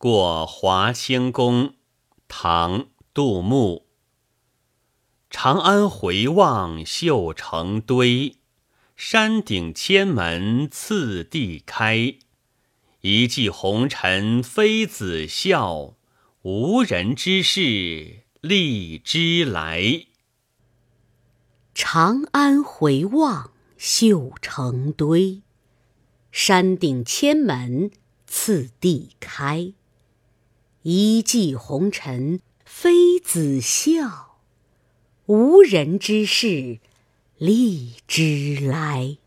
过华清宫，唐·杜牧。长安回望绣成堆，山顶千门次第开。一骑红尘妃子笑，无人知是荔枝来。长安回望绣成堆，山顶千门次第开。一骑红尘妃子笑，无人知是荔枝来。